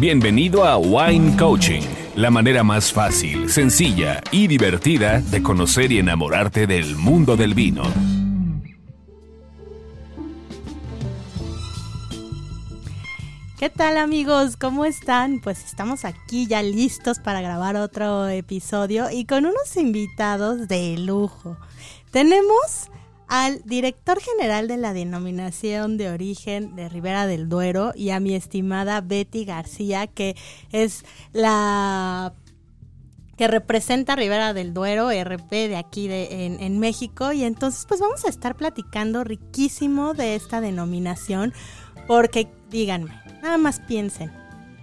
Bienvenido a Wine Coaching, la manera más fácil, sencilla y divertida de conocer y enamorarte del mundo del vino. ¿Qué tal amigos? ¿Cómo están? Pues estamos aquí ya listos para grabar otro episodio y con unos invitados de lujo. Tenemos al director general de la denominación de origen de Ribera del Duero y a mi estimada Betty García, que es la que representa Ribera del Duero, RP de aquí de, en, en México. Y entonces pues vamos a estar platicando riquísimo de esta denominación, porque díganme, Nada más piensen,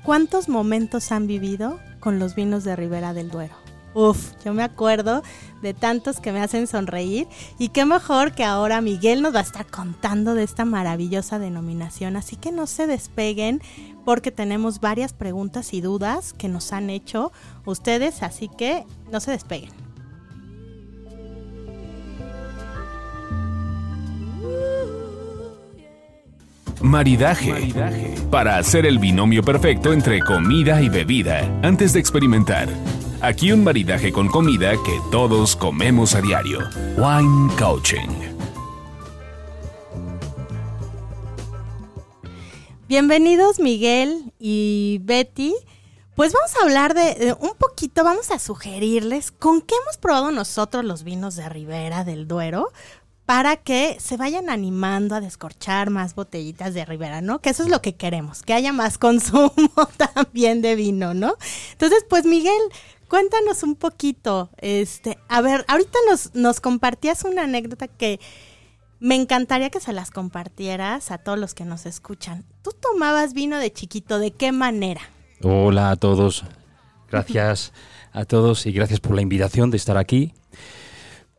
¿cuántos momentos han vivido con los vinos de Ribera del Duero? Uf, yo me acuerdo de tantos que me hacen sonreír y qué mejor que ahora Miguel nos va a estar contando de esta maravillosa denominación, así que no se despeguen porque tenemos varias preguntas y dudas que nos han hecho ustedes, así que no se despeguen. Maridaje. Para hacer el binomio perfecto entre comida y bebida antes de experimentar. Aquí un maridaje con comida que todos comemos a diario. Wine Coaching. Bienvenidos Miguel y Betty. Pues vamos a hablar de, un poquito, vamos a sugerirles con qué hemos probado nosotros los vinos de Ribera del Duero para que se vayan animando a descorchar más botellitas de Ribera, ¿no? Que eso es lo que queremos, que haya más consumo también de vino, ¿no? Entonces, pues Miguel, cuéntanos un poquito, este, a ver, ahorita nos, nos compartías una anécdota que me encantaría que se las compartieras a todos los que nos escuchan. ¿Tú tomabas vino de chiquito? ¿De qué manera? Hola a todos. Gracias a todos y gracias por la invitación de estar aquí.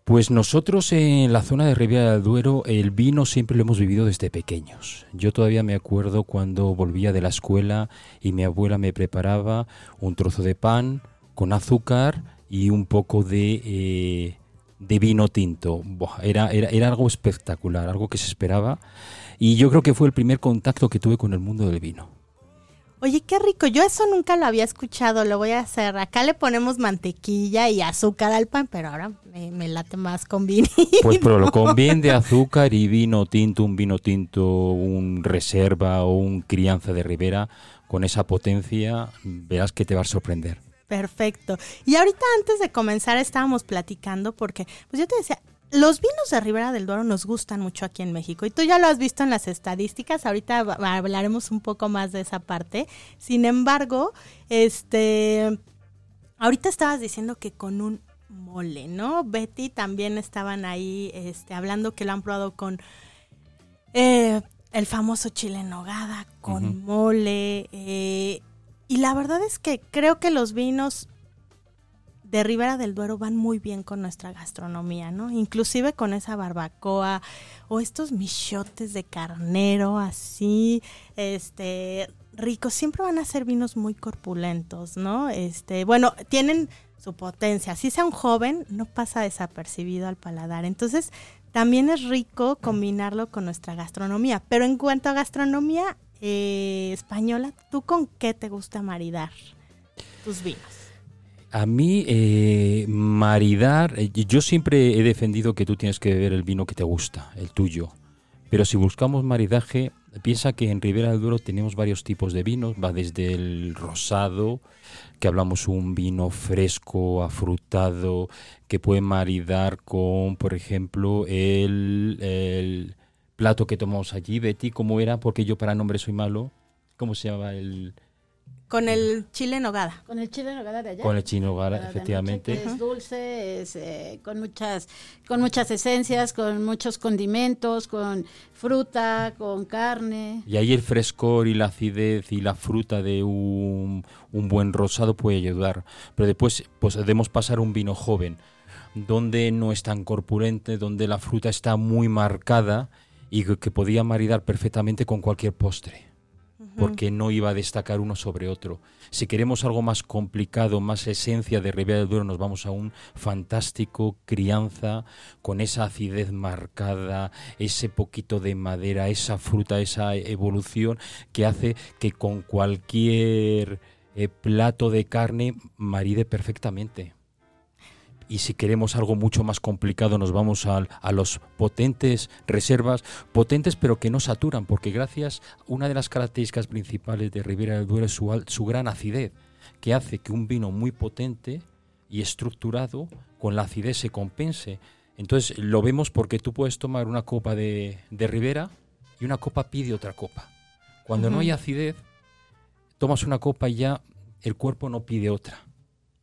Pues nosotros en la zona de Ribera del Duero el vino siempre lo hemos vivido desde pequeños. Yo todavía me acuerdo cuando volvía de la escuela y mi abuela me preparaba un trozo de pan con azúcar y un poco de, eh, de vino tinto. era, era, era algo espectacular, algo que se esperaba y yo creo que fue el primer contacto que tuve con el mundo del vino. Oye, qué rico. Yo eso nunca lo había escuchado. Lo voy a hacer. Acá le ponemos mantequilla y azúcar al pan, pero ahora me, late más con vino. Pues pero lo con de azúcar y vino tinto, un vino tinto, un reserva o un crianza de ribera, con esa potencia, verás que te va a sorprender. Perfecto. Y ahorita antes de comenzar estábamos platicando porque, pues yo te decía, los vinos de Ribera del Duero nos gustan mucho aquí en México y tú ya lo has visto en las estadísticas, ahorita hablaremos un poco más de esa parte. Sin embargo, este ahorita estabas diciendo que con un mole, ¿no? Betty también estaban ahí este, hablando que lo han probado con eh, el famoso chile en nogada, con mole. Eh, y la verdad es que creo que los vinos de Ribera del Duero van muy bien con nuestra gastronomía, ¿no? Inclusive con esa barbacoa o estos michotes de carnero así, este, ricos, siempre van a ser vinos muy corpulentos, ¿no? Este, bueno, tienen su potencia, si sea un joven, no pasa desapercibido al paladar. Entonces, también es rico combinarlo con nuestra gastronomía. Pero en cuanto a gastronomía eh, española, ¿tú con qué te gusta maridar tus vinos? A mí, eh, maridar, eh, yo siempre he defendido que tú tienes que beber el vino que te gusta, el tuyo. Pero si buscamos maridaje, piensa que en Ribera del Duero tenemos varios tipos de vinos, va desde el rosado, que hablamos un vino fresco, afrutado, que puede maridar con, por ejemplo, el, el plato que tomamos allí. Betty, ¿cómo era? Porque yo para nombre soy malo. ¿Cómo se llama el...? Con el chile nogada. Con el chile nogada de allá. Con el chile nogada, efectivamente. es dulce, es, eh, con muchas con muchas esencias, con muchos condimentos, con fruta, con carne. Y ahí el frescor y la acidez y la fruta de un, un buen rosado puede ayudar. Pero después podemos pasar un vino joven, donde no es tan corpulente, donde la fruta está muy marcada y que, podía maridar perfectamente con cualquier postre. porque no iba a destacar uno sobre otro. Si queremos algo más complicado, más esencia de Ribera del Duero, nos vamos a un fantástico crianza con esa acidez marcada, ese poquito de madera, esa fruta, esa evolución que hace que con cualquier eh, plato de carne maride perfectamente. Y si queremos algo mucho más complicado, nos vamos a, a, los potentes reservas, potentes pero que no saturan, porque gracias, una de las características principales de Ribera del Duero es su, su gran acidez, que hace que un vino muy potente y estructurado con la acidez se compense. Entonces lo vemos porque tú puedes tomar una copa de, de Ribera y una copa pide otra copa. Cuando uh -huh. no hay acidez, tomas una copa y ya el cuerpo no pide otra.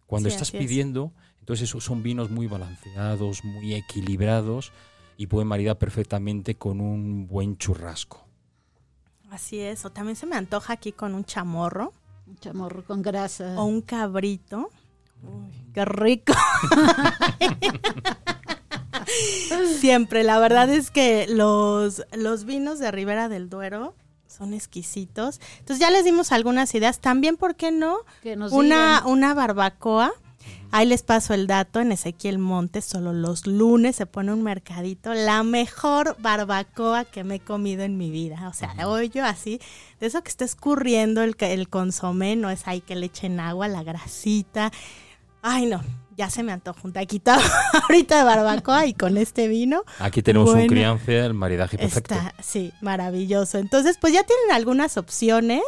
Cuando sí, estás pidiendo, es. Entonces esos son vinos muy balanceados, muy equilibrados y pueden maridar perfectamente con un buen churrasco. Así es, o también se me antoja aquí con un chamorro. Un chamorro con grasa. O un cabrito. Uy, qué rico. Siempre, la verdad es que los, los vinos de Ribera del Duero son exquisitos. Entonces ya les dimos algunas ideas. También, ¿por qué no? Una, una barbacoa. Ahí les paso el dato en Ezequiel Montes, solo los lunes se pone un mercadito, la mejor barbacoa que me he comido en mi vida. O sea, hoyo así, de eso que está escurriendo el, el consomé, no es ahí que le echen agua, la grasita. Ay, no, ya se me antojó un taquito ahorita de barbacoa y con este vino. Aquí tenemos bueno, un crianza, el maridaje perfecto. Está, sí, maravilloso. Entonces, pues ya tienen algunas opciones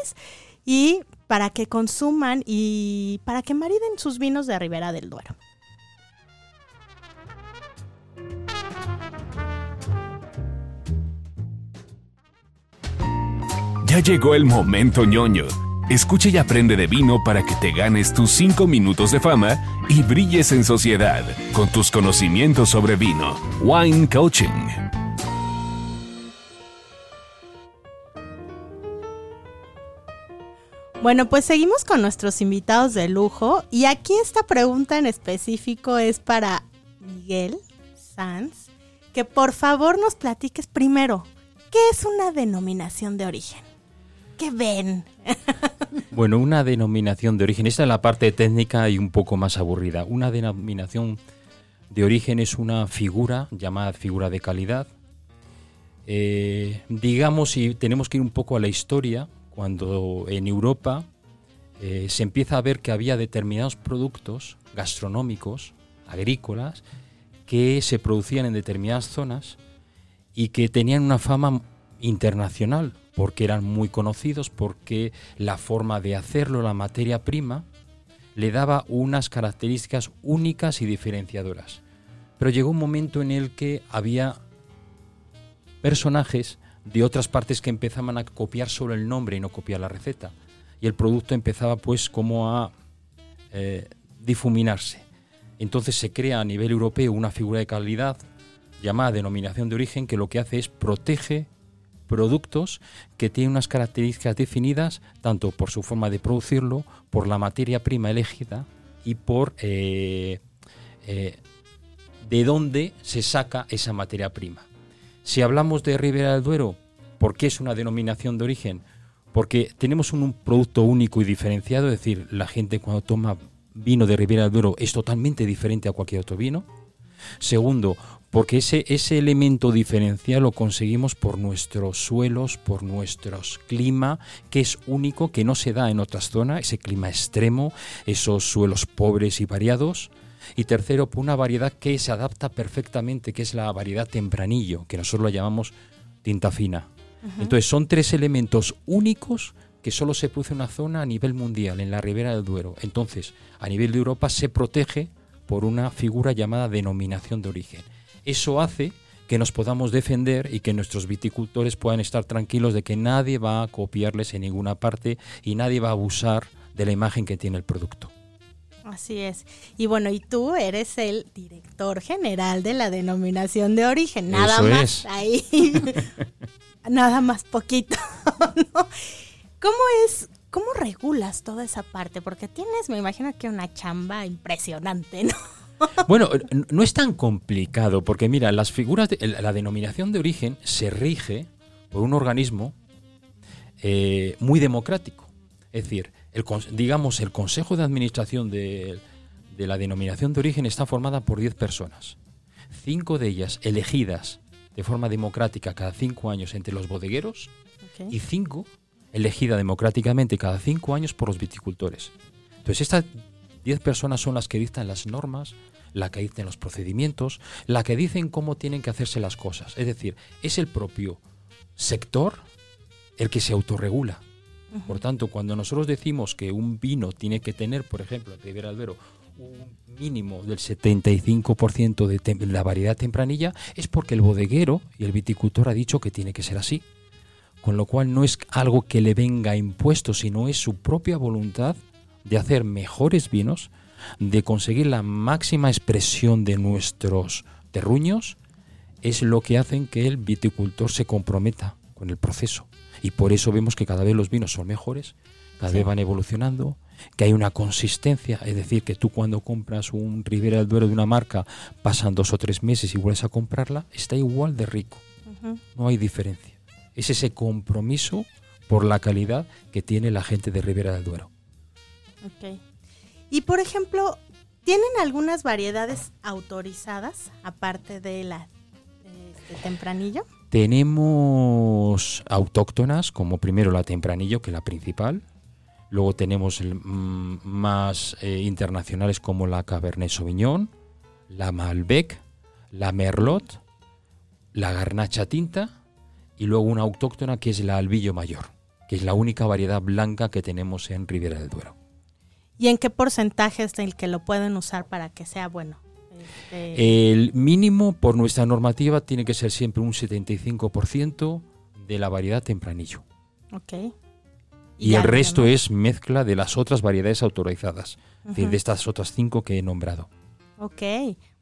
y para que consuman y para que mariden sus vinos de Ribera del Duero. Ya llegó el momento ñoño. Escucha y aprende de vino para que te ganes tus 5 minutos de fama y brilles en sociedad con tus conocimientos sobre vino. Wine Coaching. Bueno, pues seguimos con nuestros invitados de lujo y aquí esta pregunta en específico es para Miguel Sanz, que por favor nos platiques primero, ¿qué es una denominación de origen? ¿Qué ven? bueno, una denominación de origen, esta es la parte técnica y un poco más aburrida. Una denominación de origen es una figura llamada figura de calidad. Eh, digamos, si tenemos que ir un poco a la historia, cuando en Europa eh, se empieza a ver que había determinados productos gastronómicos, agrícolas, que se producían en determinadas zonas y que tenían una fama internacional, porque eran muy conocidos, porque la forma de hacerlo, la materia prima, le daba unas características únicas y diferenciadoras. Pero llegó un momento en el que había personajes de otras partes que empezaban a copiar solo el nombre y no copiar la receta. Y el producto empezaba pues como a eh, difuminarse. Entonces se crea a nivel europeo una figura de calidad llamada denominación de origen que lo que hace es protege productos que tienen unas características definidas tanto por su forma de producirlo, por la materia prima elegida y por eh, eh, de dónde se saca esa materia prima. Si hablamos de Ribera del Duero, ¿por qué es una denominación de origen? Porque tenemos un, producto único y diferenciado, es decir, la gente cuando toma vino de Ribera del Duero es totalmente diferente a cualquier otro vino. Segundo, porque ese, ese elemento diferencial lo conseguimos por nuestros suelos, por nuestro clima, que es único, que no se da en otras zonas, ese clima extremo, esos suelos pobres y variados. Y tercero, por una variedad que se adapta perfectamente, que es la variedad tempranillo, que nosotros la llamamos tinta fina. Uh -huh. Entonces son tres elementos únicos que solo se produce en una zona a nivel mundial, en la ribera del Duero. Entonces, a nivel de Europa se protege por una figura llamada denominación de origen. Eso hace que nos podamos defender y que nuestros viticultores puedan estar tranquilos de que nadie va a copiarles en ninguna parte y nadie va a abusar de la imagen que tiene el producto. Así es. Y bueno, y tú eres el director general de la denominación de origen. Nada Eso más es. ahí. nada más poquito. ¿no? ¿Cómo es, cómo regulas toda esa parte? Porque tienes, me imagino que una chamba impresionante, ¿no? Bueno, no es tan complicado, porque mira, las figuras, de, la denominación de origen se rige por un organismo eh, muy democrático. Es decir, el, digamos, el Consejo de Administración de, la denominación de origen está formada por 10 personas. Cinco de ellas elegidas de forma democrática cada cinco años entre los bodegueros y cinco elegidas democráticamente cada cinco años por los viticultores. Entonces, estas 10 personas son las que dictan las normas, la que dicen los procedimientos, la que dicen cómo tienen que hacerse las cosas. Es decir, es el propio sector el que se autorregula. Por tanto, cuando nosotros decimos que un vino tiene que tener, por ejemplo, en Ribera Albero, un mínimo del 75% de la variedad tempranilla, es porque el bodeguero y el viticultor ha dicho que tiene que ser así. Con lo cual no es algo que le venga impuesto, sino es su propia voluntad de hacer mejores vinos de conseguir la máxima expresión de nuestros terruños es lo que hacen que el viticultor se comprometa con el proceso. Y por eso vemos que cada vez los vinos son mejores, cada vez van evolucionando, que hay una consistencia, es decir, que tú cuando compras un Ribera del Duero de una marca, pasan dos o tres meses y vuelves a comprarla, está igual de rico. No hay diferencia. Es ese compromiso por la calidad que tiene la gente de Ribera del Duero. Okay. Y por ejemplo, ¿tienen algunas variedades autorizadas aparte de la de tempranillo? Tenemos autóctonas, como primero la tempranillo, que es la principal. Luego tenemos mm, más eh, internacionales como la Cabernet Sauvignon, la Malbec, la Merlot, la Garnacha Tinta y luego una autóctona que es la Albillo Mayor, que es la única variedad blanca que tenemos en Ribera del Duero. ¿Y en qué porcentaje es el que lo pueden usar para que sea bueno? Este, el mínimo por nuestra normativa tiene que ser siempre un 75% de la variedad tempranillo. Ok. Y, el resto es mezcla de las otras variedades autorizadas, de estas otras cinco que he nombrado. Ok.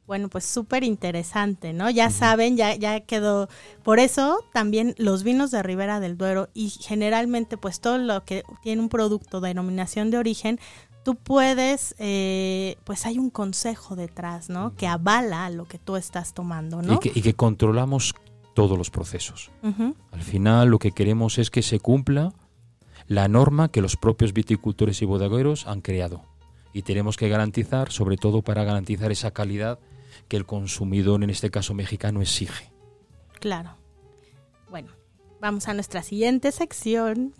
Bueno, pues súper interesante, ¿no? Ya saben, ya, ya quedó. Por eso también los vinos de Ribera del Duero y generalmente pues todo lo que tiene un producto de denominación de origen tú puedes, eh, pues hay un consejo detrás, ¿no? Que avala lo que tú estás tomando, ¿no? Y que, controlamos todos los procesos. Al final lo que queremos es que se cumpla la norma que los propios viticultores y bodegueros han creado. Y tenemos que garantizar, sobre todo para garantizar esa calidad que el consumidor, en este caso mexicano, exige. Claro. Bueno, vamos a nuestra siguiente sección.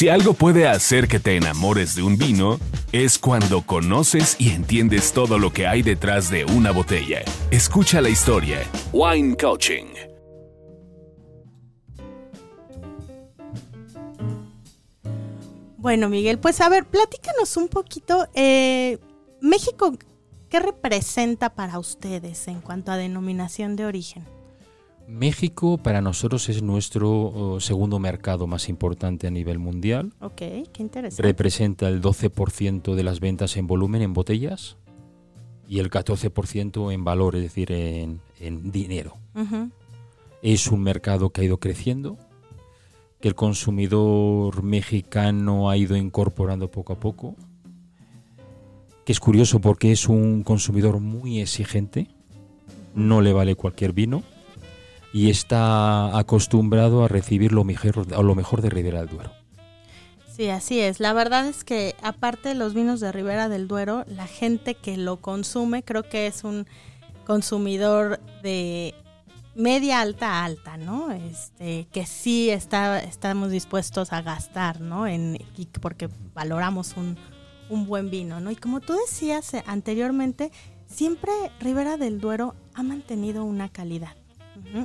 Si algo puede hacer que te enamores de un vino, es cuando conoces y entiendes todo lo que hay detrás de una botella. Escucha la historia. Wine Coaching. Bueno, Miguel, pues a ver, platícanos un poquito. Eh, México, ¿qué representa para ustedes en cuanto a denominación de origen? México para nosotros es nuestro oh, segundo mercado más importante a nivel mundial. Ok, qué interesante. Representa el 12% de las ventas en volumen en botellas y el 14% en valor, es decir, en, dinero. Es un mercado que ha ido creciendo, que el consumidor mexicano ha ido incorporando poco a poco, que es curioso porque es un consumidor muy exigente, no le vale cualquier vino y está acostumbrado a recibir lo mejor, de Ribera del Duero. Sí, así es. La verdad es que aparte de los vinos de Ribera del Duero, la gente que lo consume creo que es un consumidor de media alta alta, ¿no? Este, que sí está, estamos dispuestos a gastar, ¿no? En, porque valoramos un, un buen vino, ¿no? Y como tú decías eh, anteriormente, siempre Ribera del Duero ha mantenido una calidad.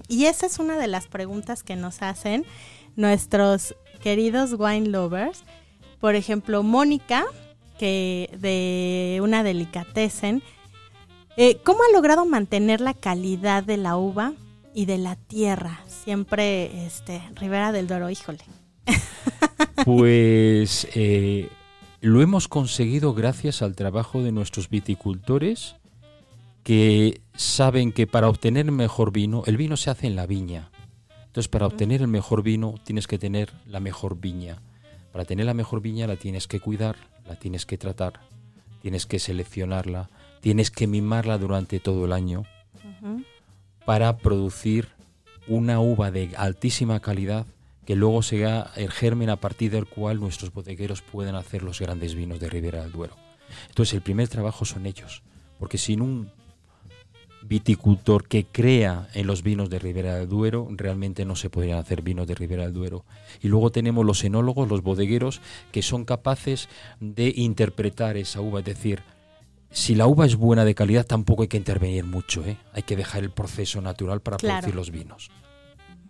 Y esa es una de las preguntas que nos hacen nuestros queridos wine lovers. Por ejemplo, Mónica, que de una delicatessen, eh, ¿cómo ha logrado mantener la calidad de la uva y de la tierra? Siempre, este, Rivera del Doro, híjole. Pues eh, lo hemos conseguido gracias al trabajo de nuestros viticultores que saben que para obtener mejor vino, el vino se hace en la viña. Entonces, para obtener el mejor vino tienes que tener la mejor viña. Para tener la mejor viña la tienes que cuidar, la tienes que tratar, tienes que seleccionarla, tienes que mimarla durante todo el año para producir una uva de altísima calidad que luego sea el germen a partir del cual nuestros bodegueros pueden hacer los grandes vinos de Ribera del Duero. Entonces el primer trabajo son ellos, porque sin un viticultor que crea en los vinos de Ribera del Duero, realmente no se podrían hacer vinos de Ribera del Duero. Y luego tenemos los enólogos, los bodegueros, que son capaces de interpretar esa uva, es decir, si la uva es buena de calidad tampoco hay que intervenir mucho, ¿eh? hay que dejar el proceso natural para producir los vinos.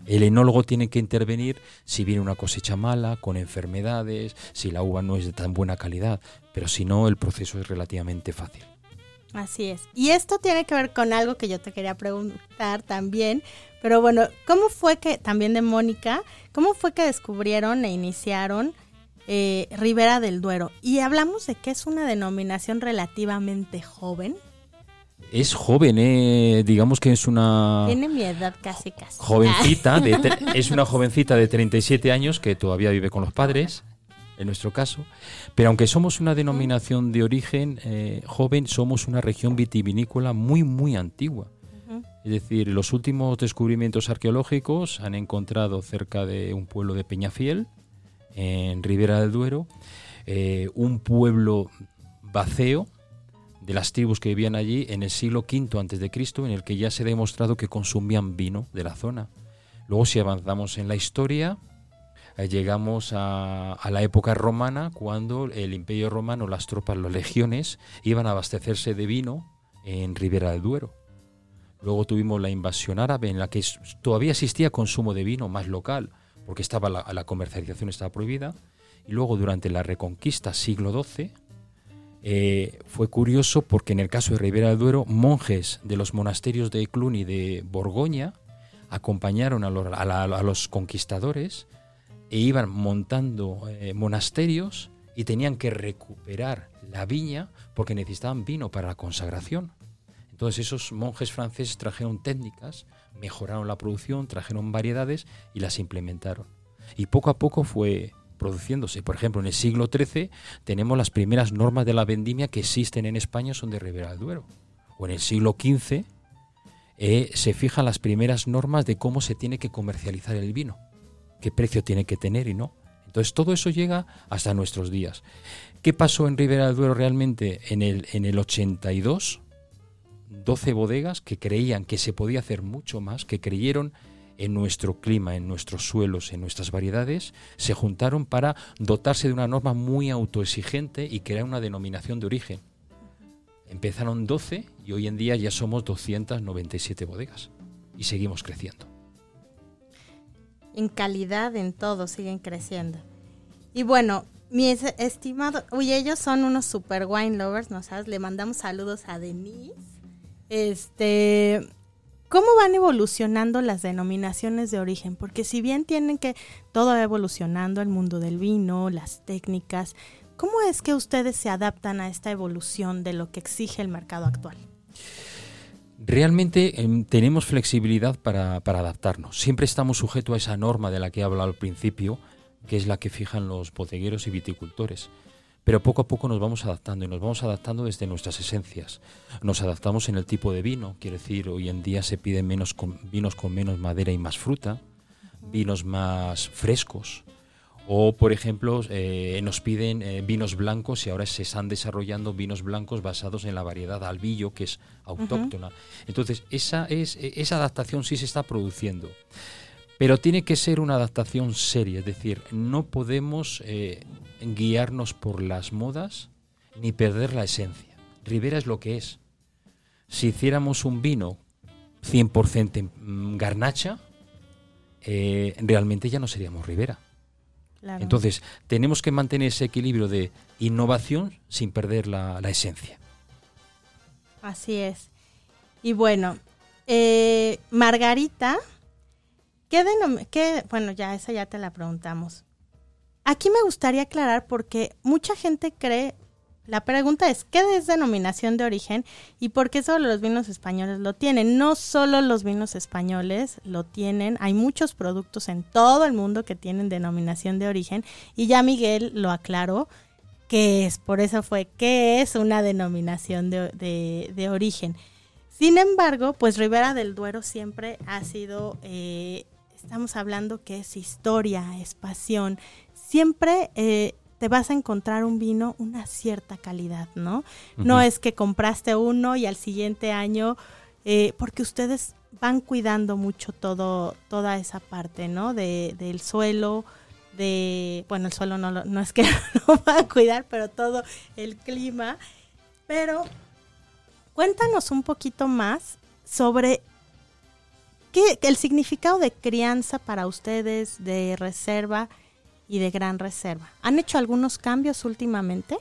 El enólogo tiene que intervenir si viene una cosecha mala, con enfermedades, si la uva no es de tan buena calidad, pero si no, el proceso es relativamente fácil. Así es. Y esto tiene que ver con algo que yo te quería preguntar también, pero bueno, ¿cómo fue que, también de Mónica, cómo fue que descubrieron e iniciaron eh, Ribera del Duero? Y hablamos de que es una denominación relativamente joven. Es joven, eh, digamos que es una... Tiene mi edad casi, casi. Jovencita, es una jovencita de 37 años que todavía vive con los padres, en nuestro caso. Pero aunque somos una denominación de origen eh, joven, somos una región vitivinícola muy, muy antigua. Es decir, los últimos descubrimientos arqueológicos han encontrado cerca de un pueblo de Peñafiel, en Ribera del Duero, eh, un pueblo vaceo de las tribus que vivían allí en el siglo V antes de Cristo, en el que ya se ha demostrado que consumían vino de la zona. Luego, si avanzamos en la historia, eh, llegamos a, la época romana, cuando el Imperio Romano, las tropas, las legiones, iban a abastecerse de vino en Ribera del Duero. Luego tuvimos la invasión árabe, en la que todavía existía consumo de vino más local, porque estaba la, comercialización estaba prohibida. Y luego durante la Reconquista, siglo XII, eh, fue curioso porque en el caso de Ribera del Duero, monjes de los monasterios de Cluny y de Borgoña acompañaron a los, conquistadores e iban montando eh, monasterios y tenían que recuperar la viña porque necesitaban vino para la consagración. Entonces esos monjes franceses trajeron técnicas, mejoraron la producción, trajeron variedades y las implementaron. Y poco a poco fue produciéndose. Por ejemplo, en el siglo XIII tenemos las primeras normas de la vendimia que existen en España son de Ribera del Duero. O en el siglo XV eh, se fijan las primeras normas de cómo se tiene que comercializar el vino, qué precio tiene que tener y no. Entonces todo eso llega hasta nuestros días. ¿Qué pasó en Ribera del Duero realmente en el, en el 82? 12 bodegas que creían que se podía hacer mucho más, que creyeron en nuestro clima, en nuestros suelos, en nuestras variedades, se juntaron para dotarse de una norma muy autoexigente y crear una denominación de origen. Empezaron 12 y hoy en día ya somos 297 bodegas y seguimos creciendo. En calidad, en todo, siguen creciendo. Y bueno, mi estimado, uy, ellos son unos super wine lovers, ¿no sabes? Le mandamos saludos a Denise. Este, ¿Cómo van evolucionando las denominaciones de origen? Porque si bien tienen que todo va evolucionando, el mundo del vino, las técnicas, ¿cómo es que ustedes se adaptan a esta evolución de lo que exige el mercado actual? Realmente em, tenemos flexibilidad para, para, adaptarnos. Siempre estamos sujetos a esa norma de la que he hablado al principio, que es la que fijan los bodegueros y viticultores pero poco a poco nos vamos adaptando y nos vamos adaptando desde nuestras esencias. Nos adaptamos en el tipo de vino, quiere decir, hoy en día se piden menos vinos con menos madera y más fruta, vinos más frescos, o, por ejemplo, eh, nos piden eh, vinos blancos y ahora se están desarrollando vinos blancos basados en la variedad albillo, que es autóctona. Entonces, esa, es, esa adaptación sí se está produciendo. Pero tiene que ser una adaptación seria, es decir, no podemos eh, guiarnos por las modas ni perder la esencia. Ribera es lo que es. Si hiciéramos un vino 100% en garnacha, realmente ya no seríamos Ribera. Entonces, tenemos que mantener ese equilibrio de innovación sin perder la, esencia. Así es. Y bueno, eh, Margarita ¿Qué, bueno, ya esa ya te la preguntamos. Aquí me gustaría aclarar porque mucha gente cree, la pregunta es, ¿qué es denominación de origen y por qué solo los vinos españoles lo tienen? No solo los vinos españoles lo tienen, hay muchos productos en todo el mundo que tienen denominación de origen y ya Miguel lo aclaró, qué es, por eso fue, qué es una denominación de, origen. Sin embargo, pues Ribera del Duero siempre ha sido, eh, estamos hablando que es historia, es pasión, siempre... Eh, te vas a encontrar un vino una cierta calidad, ¿no? No es que compraste uno y al siguiente año, eh, porque ustedes van cuidando mucho todo, toda esa parte, ¿no? De, del suelo, de, bueno, el suelo no, no es que lo van a cuidar, pero todo el clima. Pero cuéntanos un poquito más sobre qué, el significado de crianza para ustedes, de reserva y de gran reserva. ¿Han hecho algunos cambios últimamente?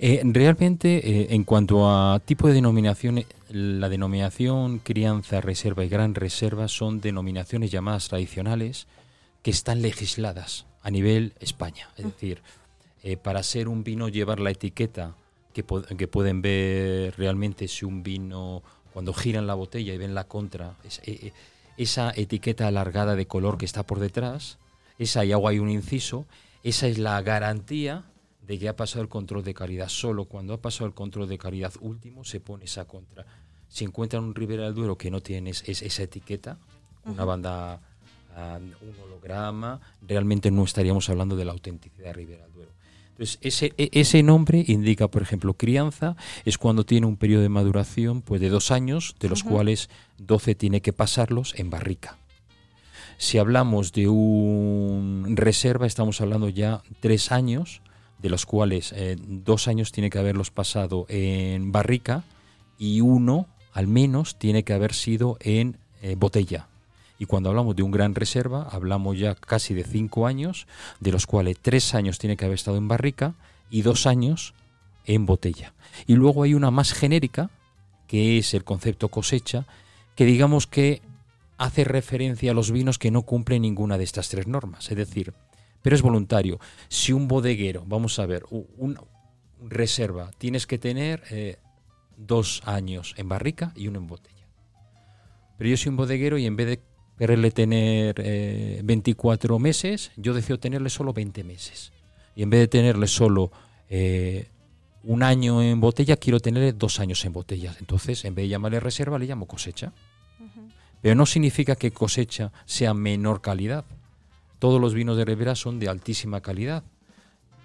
Eh, realmente, eh, en cuanto a tipo de denominaciones, la denominación crianza, reserva y gran reserva son denominaciones llamadas tradicionales que están legisladas a nivel España. Es decir, eh, para ser un vino llevar la etiqueta que, que, pueden ver realmente si un vino, cuando giran la botella y ven la contra, esa etiqueta alargada de color que está por detrás, esa y hago ahí un inciso, esa es la garantía de que ha pasado el control de calidad. Solo cuando ha pasado el control de calidad último se pone esa contra. Si encuentran un Ribera del Duero que no tiene esa etiqueta, una banda, ah, un holograma, realmente no estaríamos hablando de la autenticidad de Ribera del Duero. Entonces, ese, e, ese nombre indica, por ejemplo, crianza, es cuando tiene un periodo de maduración pues, de dos años, de los cuales 12 tiene que pasarlos en barrica. Si hablamos de un reserva, estamos hablando ya tres años, de los cuales eh, dos años tiene que haberlos pasado en barrica y uno, al menos, tiene que haber sido en eh, botella. Y cuando hablamos de un gran reserva, hablamos ya casi de cinco años, de los cuales tres años tiene que haber estado en barrica y dos años en botella. Y luego hay una más genérica, que es el concepto cosecha, que digamos que hace referencia a los vinos que no cumplen ninguna de estas tres normas. Es decir, pero es voluntario. Si un bodeguero, vamos a ver, un, reserva, tienes que tener eh, dos años en barrica y uno en botella. Pero yo soy un bodeguero y en vez de quererle tener 24 eh, meses, yo decido tenerle solo 20 meses. Y en vez de tenerle solo eh, un año en botella, quiero tenerle dos años en botella. Entonces, en vez de llamarle reserva, le llamo cosecha. Pero no significa que cosecha sea menor calidad. Todos los vinos de Ribera son de altísima calidad.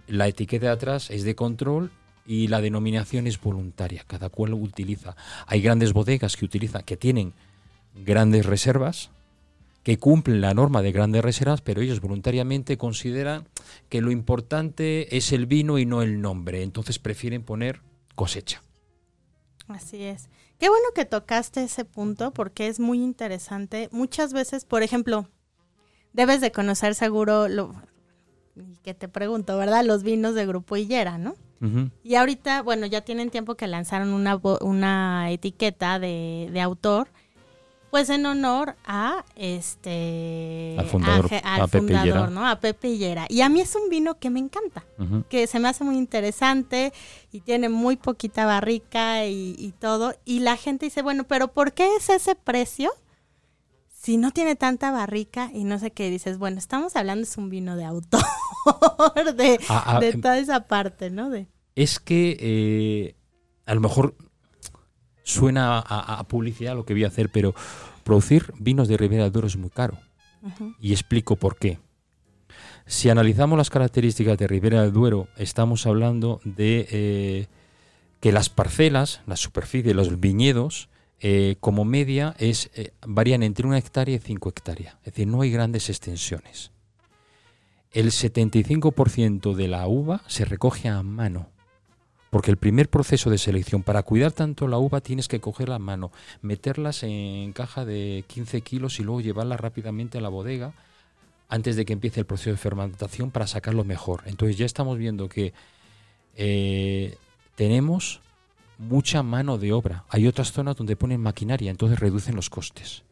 La etiqueta de atrás es de control y la denominación es voluntaria. Cada cual lo utiliza. Hay grandes bodegas que utilizan, que tienen grandes reservas, que cumplen la norma de grandes reservas, pero ellos voluntariamente consideran que lo importante es el vino y no el nombre. Entonces prefieren poner cosecha. Así es. Qué bueno que tocaste ese punto porque es muy interesante. Muchas veces, por ejemplo, debes de conocer seguro lo que te pregunto, ¿verdad? Los vinos de Grupo Hillera, ¿no? Y ahorita, bueno, ya tienen tiempo que lanzaron una, una etiqueta de, de autor pues en honor a este al fundador, a, fundador ¿no? A Pepe Hillera. Y a mí es un vino que me encanta, que se me hace muy interesante y tiene muy poquita barrica y, todo. Y la gente dice, bueno, pero ¿por qué es ese precio? Si no tiene tanta barrica y no sé qué, dices, bueno, estamos hablando es un vino de autor, de, ah, ah, de em, toda esa parte, ¿no? De... Es que eh, a lo mejor suena a, publicidad lo que voy a hacer, pero producir vinos de Ribera del Duero es muy caro. Y explico por qué. Si analizamos las características de Ribera del Duero, estamos hablando de eh, que las parcelas, la superficie, los viñedos, eh, como media, es, eh, varían entre una hectárea y cinco hectáreas. Es decir, no hay grandes extensiones. El 75% de la uva se recoge a mano. Porque el primer proceso de selección, para cuidar tanto la uva, tienes que cogerla a mano, meterlas en caja de 15 kilos y luego llevarlas rápidamente a la bodega antes de que empiece el proceso de fermentación para sacarlo mejor. Entonces ya estamos viendo que eh, tenemos mucha mano de obra. Hay otras zonas donde ponen maquinaria, entonces reducen los costes.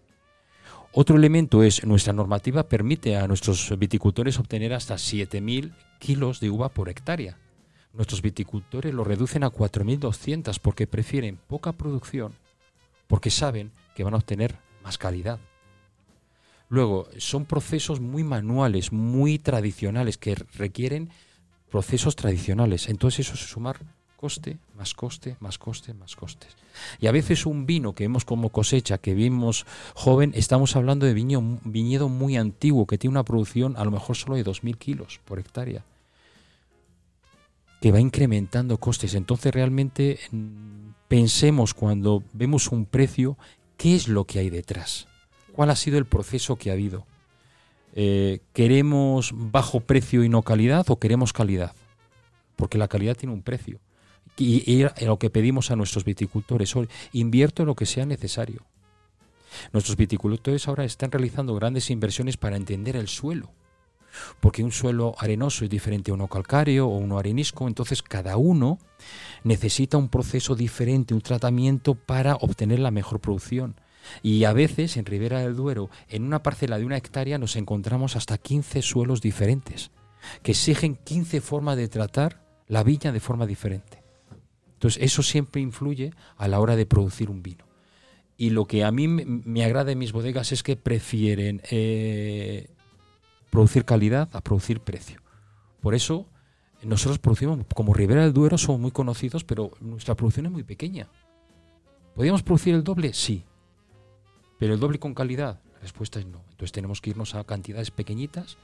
Otro elemento es nuestra normativa permite a nuestros viticultores obtener hasta 7.000 kilos de uva por hectárea nuestros viticultores lo reducen a 4.200 porque prefieren poca producción, porque saben que van a obtener más calidad. Luego, son procesos muy manuales, muy tradicionales, que requieren procesos tradicionales. Entonces eso es sumar coste, más coste, más coste, más costes. Y a veces un vino que vemos como cosecha, que vimos joven, estamos hablando de viñedo muy antiguo, que tiene una producción a lo mejor solo de 2.000 kilos por hectárea, que va incrementando costes. Entonces realmente mm, pensemos cuando vemos un precio, ¿qué es lo que hay detrás? ¿Cuál ha sido el proceso que ha habido? Eh, ¿Queremos bajo precio y no calidad o queremos calidad? Porque la calidad tiene un precio y, lo que pedimos a nuestros viticultores hoy, invierto en lo que sea necesario. Nuestros viticultores ahora están realizando grandes inversiones para entender el suelo, porque un suelo arenoso es diferente a uno calcáreo o uno arenisco, entonces cada uno necesita un proceso diferente, un tratamiento para obtener la mejor producción. Y a veces en Ribera del Duero, en una parcela de una hectárea, nos encontramos hasta 15 suelos diferentes, que exigen 15 formas de tratar la viña de forma diferente. Entonces, eso siempre influye a la hora de producir un vino. Y lo que a mí me, agrada en mis bodegas es que prefieren eh, producir calidad a producir precio. Por eso, nosotros producimos, como Ribera del Duero, somos muy conocidos, pero nuestra producción es muy pequeña. ¿Podríamos producir el doble? Sí. ¿Pero el doble con calidad? La respuesta es no. Entonces tenemos que irnos a cantidades pequeñitas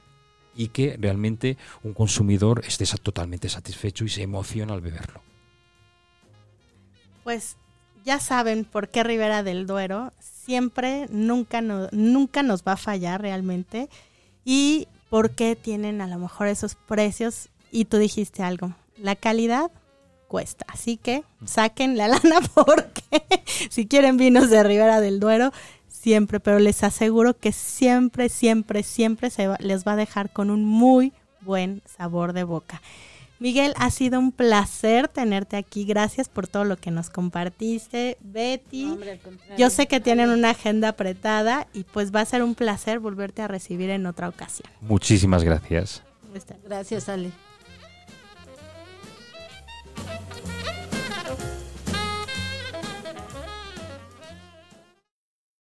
y que realmente un consumidor esté totalmente satisfecho y se emociona al beberlo pues ya saben por qué Ribera del Duero siempre, nunca, nunca nos va a fallar realmente y por qué tienen a lo mejor esos precios. Y tú dijiste algo, la calidad cuesta, así que saquen la lana porque si quieren vinos de Ribera del Duero, siempre, pero les aseguro que siempre, siempre, siempre se les va a dejar con un muy buen sabor de boca. Miguel, ha sido un placer tenerte aquí. Gracias por todo lo que nos compartiste. Betty, yo sé que tienen una agenda apretada y pues va a ser un placer volverte a recibir en otra ocasión. Muchísimas gracias. Gracias, Ale.